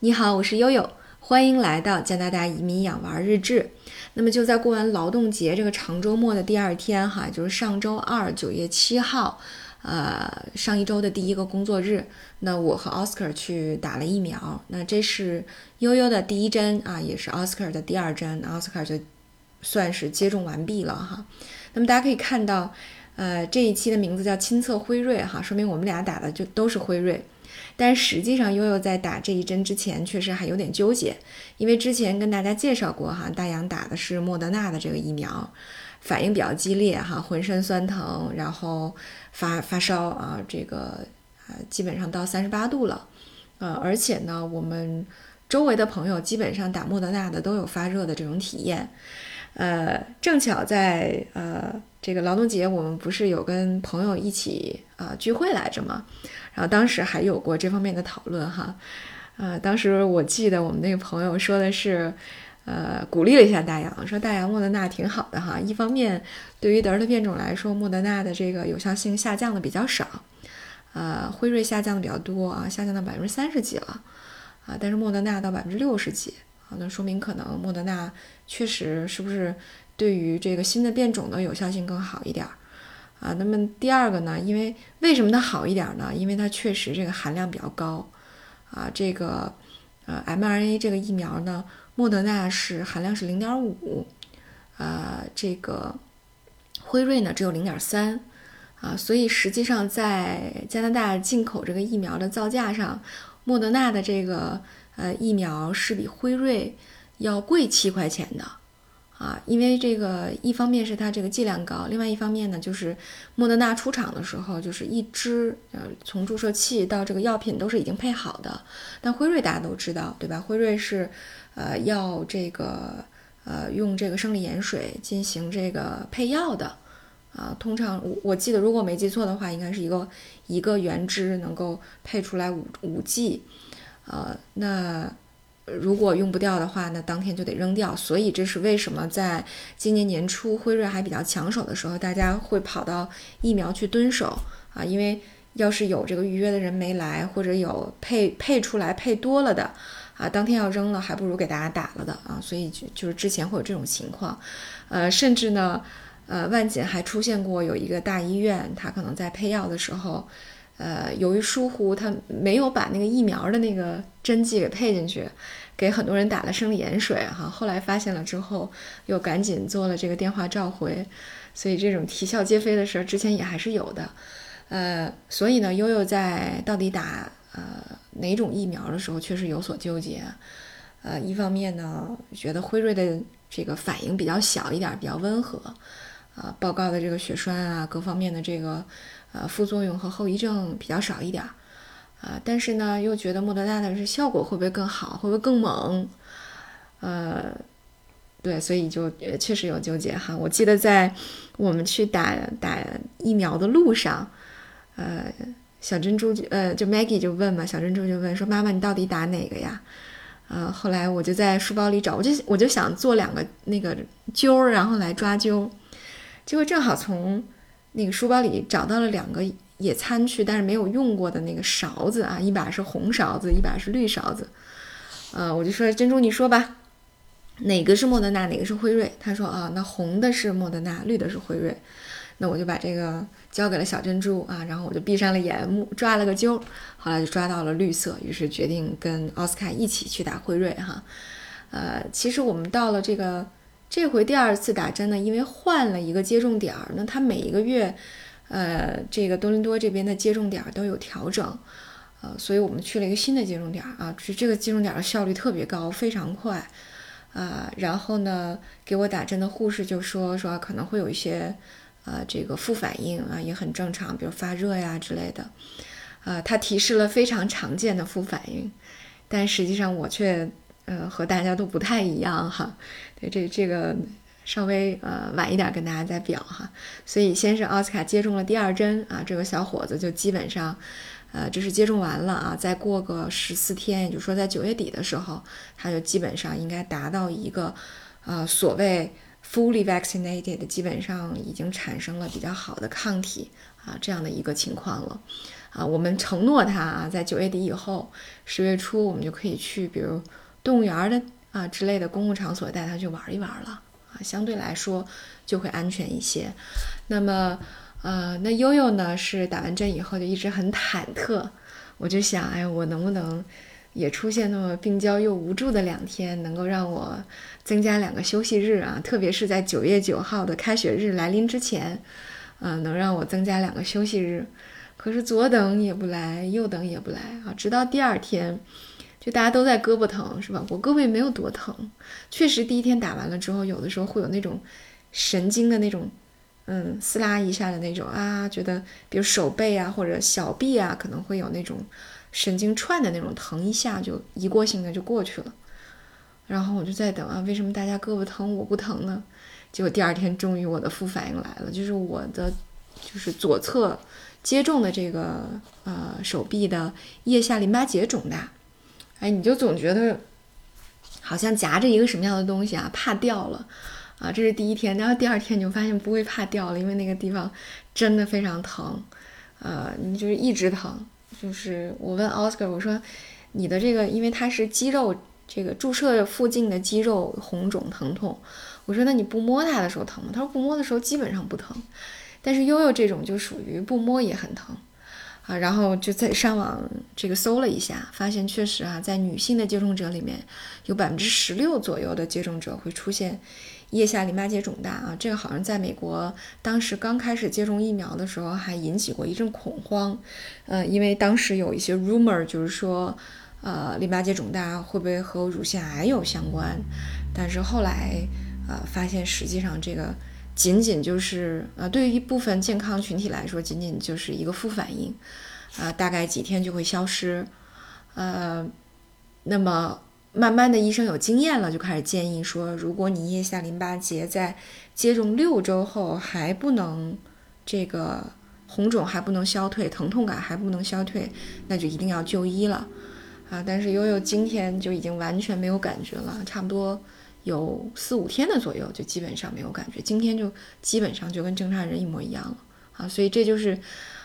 你好，我是悠悠，欢迎来到加拿大移民养娃日志。那么就在过完劳动节这个长周末的第二天，哈，就是上周二，九月七号，呃，上一周的第一个工作日，那我和 Oscar 去打了疫苗。那这是悠悠的第一针啊，也是 Oscar 的第二针，，Oscar 就算是接种完毕了哈。那么大家可以看到，呃，这一期的名字叫亲测辉瑞哈，说明我们俩打的就都是辉瑞。但实际上，悠悠在打这一针之前，确实还有点纠结，因为之前跟大家介绍过哈，大洋打的是莫德纳的这个疫苗，反应比较激烈哈，浑身酸疼，然后发发烧啊，这个呃基本上到三十八度了，呃，而且呢，我们周围的朋友基本上打莫德纳的都有发热的这种体验。呃，正巧在呃这个劳动节，我们不是有跟朋友一起啊聚会来着吗？然后当时还有过这方面的讨论哈，呃，当时我记得我们那个朋友说的是，呃，鼓励了一下大洋，说大洋莫德纳挺好的哈，一方面对于德尔塔变种来说，莫德纳的这个有效性下降的比较少，呃，辉瑞下降的比较多啊，下降到百分之三十几了，啊，但是莫德纳到百分之六十几。啊，那说明可能莫德纳确实是不是对于这个新的变种的有效性更好一点儿啊？那么第二个呢？因为为什么它好一点呢？因为它确实这个含量比较高啊。这个呃 mRNA 这个疫苗呢，莫德纳是含量是零点五，呃，这个辉瑞呢只有零点三啊。所以实际上在加拿大进口这个疫苗的造价上，莫德纳的这个。呃，疫苗是比辉瑞要贵七块钱的，啊，因为这个一方面是它这个剂量高，另外一方面呢，就是莫德纳出厂的时候，就是一支呃，从注射器到这个药品都是已经配好的。但辉瑞大家都知道，对吧？辉瑞是呃要这个呃用这个生理盐水进行这个配药的，啊，通常我我记得如果没记错的话，应该是一个一个原汁能够配出来五五剂。呃，那如果用不掉的话，那当天就得扔掉。所以这是为什么在今年年初辉瑞还比较抢手的时候，大家会跑到疫苗去蹲守啊？因为要是有这个预约的人没来，或者有配配出来配多了的啊，当天要扔了，还不如给大家打了的啊。所以就就是之前会有这种情况，呃，甚至呢，呃，万锦还出现过有一个大医院，他可能在配药的时候。呃，由于疏忽，他没有把那个疫苗的那个针剂给配进去，给很多人打了生理盐水哈。后来发现了之后，又赶紧做了这个电话召回，所以这种啼笑皆非的事儿之前也还是有的。呃，所以呢，悠悠在到底打呃哪种疫苗的时候，确实有所纠结。呃，一方面呢，觉得辉瑞的这个反应比较小一点，比较温和，呃，报告的这个血栓啊，各方面的这个。呃，副作用和后遗症比较少一点儿，啊，但是呢，又觉得莫德纳的是效果会不会更好，会不会更猛？呃，对，所以就确实有纠结哈。我记得在我们去打打疫苗的路上，呃，小珍珠就呃就 Maggie 就问嘛，小珍珠就问说：“妈妈，你到底打哪个呀？”呃，后来我就在书包里找，我就我就想做两个那个揪儿，然后来抓阄，结果正好从。那个书包里找到了两个野餐去，但是没有用过的那个勺子啊，一把是红勺子，一把是绿勺子。呃，我就说珍珠，你说吧，哪个是莫德纳，哪个是辉瑞？他说啊，那红的是莫德纳，绿的是辉瑞。那我就把这个交给了小珍珠啊，然后我就闭上了眼，目抓了个阄，后来就抓到了绿色，于是决定跟奥斯卡一起去打辉瑞哈。呃，其实我们到了这个。这回第二次打针呢，因为换了一个接种点儿，那它每一个月，呃，这个多伦多这边的接种点儿都有调整，呃，所以我们去了一个新的接种点儿啊，这这个接种点儿的效率特别高，非常快，啊，然后呢，给我打针的护士就说说可能会有一些，呃，这个副反应啊，也很正常，比如发热呀之类的，啊，他提示了非常常见的副反应，但实际上我却。呃，和大家都不太一样哈，对这这个稍微呃晚一点跟大家再表哈，所以先是奥斯卡接种了第二针啊，这个小伙子就基本上，呃，这是接种完了啊，再过个十四天，也就是说在九月底的时候，他就基本上应该达到一个呃所谓 fully vaccinated，基本上已经产生了比较好的抗体啊这样的一个情况了，啊，我们承诺他啊，在九月底以后，十月初我们就可以去，比如动物园的啊之类的公共场所带他去玩一玩了啊，相对来说就会安全一些。那么，呃，那悠悠呢是打完针以后就一直很忐忑，我就想，哎，我能不能也出现那么病娇又无助的两天，能够让我增加两个休息日啊？特别是在九月九号的开学日来临之前，嗯，能让我增加两个休息日。可是左等也不来，右等也不来啊！直到第二天，就大家都在胳膊疼，是吧？我胳膊也没有多疼，确实第一天打完了之后，有的时候会有那种神经的那种，嗯，撕拉一下的那种啊，觉得比如手背啊或者小臂啊，可能会有那种神经串的那种疼，一下就一过性的就过去了。然后我就在等啊，为什么大家胳膊疼我不疼呢？结果第二天终于我的副反应来了，就是我的就是左侧。接种的这个呃手臂的腋下淋巴结肿大，哎，你就总觉得好像夹着一个什么样的东西啊，怕掉了啊。这是第一天，然后第二天你就发现不会怕掉了，因为那个地方真的非常疼，呃，你就是一直疼。就是我问 Oscar，我说你的这个，因为它是肌肉这个注射附近的肌肉红肿疼痛，我说那你不摸它的时候疼吗？他说不摸的时候基本上不疼。但是悠悠这种就属于不摸也很疼，啊，然后就在上网这个搜了一下，发现确实啊，在女性的接种者里面，有百分之十六左右的接种者会出现腋下淋巴结肿大啊，这个好像在美国当时刚开始接种疫苗的时候还引起过一阵恐慌，呃，因为当时有一些 rumor 就是说，呃，淋巴结肿大会不会和乳腺癌有相关，但是后来呃发现实际上这个。仅仅就是啊，对于一部分健康群体来说，仅仅就是一个副反应，啊，大概几天就会消失，呃，那么慢慢的医生有经验了，就开始建议说，如果你腋下淋巴结在接种六周后还不能这个红肿还不能消退，疼痛感还不能消退，那就一定要就医了，啊，但是悠悠今天就已经完全没有感觉了，差不多。有四五天的左右，就基本上没有感觉。今天就基本上就跟正常人一模一样了啊！所以这就是，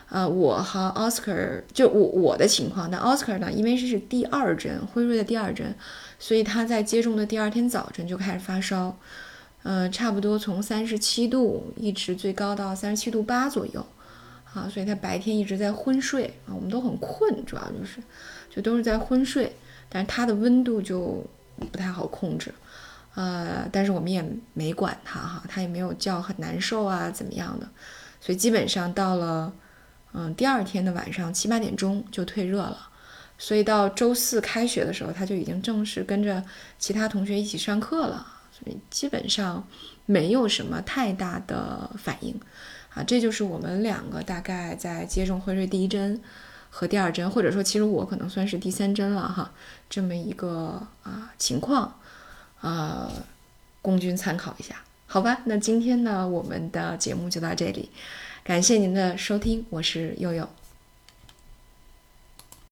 呃，我和奥斯卡就我我的情况。那奥斯卡呢，因为这是第二针，辉瑞的第二针，所以他在接种的第二天早晨就开始发烧，嗯，差不多从三十七度一直最高到三十七度八左右啊！所以他白天一直在昏睡啊，我们都很困，主要就是就都是在昏睡，但是他的温度就不太好控制。呃，但是我们也没管他哈，他也没有叫很难受啊，怎么样的，所以基本上到了，嗯，第二天的晚上七八点钟就退热了，所以到周四开学的时候，他就已经正式跟着其他同学一起上课了，所以基本上没有什么太大的反应，啊，这就是我们两个大概在接种辉瑞第一针和第二针，或者说其实我可能算是第三针了哈，这么一个啊情况。呃，供君参考一下，好吧？那今天呢，我们的节目就到这里，感谢您的收听，我是悠悠。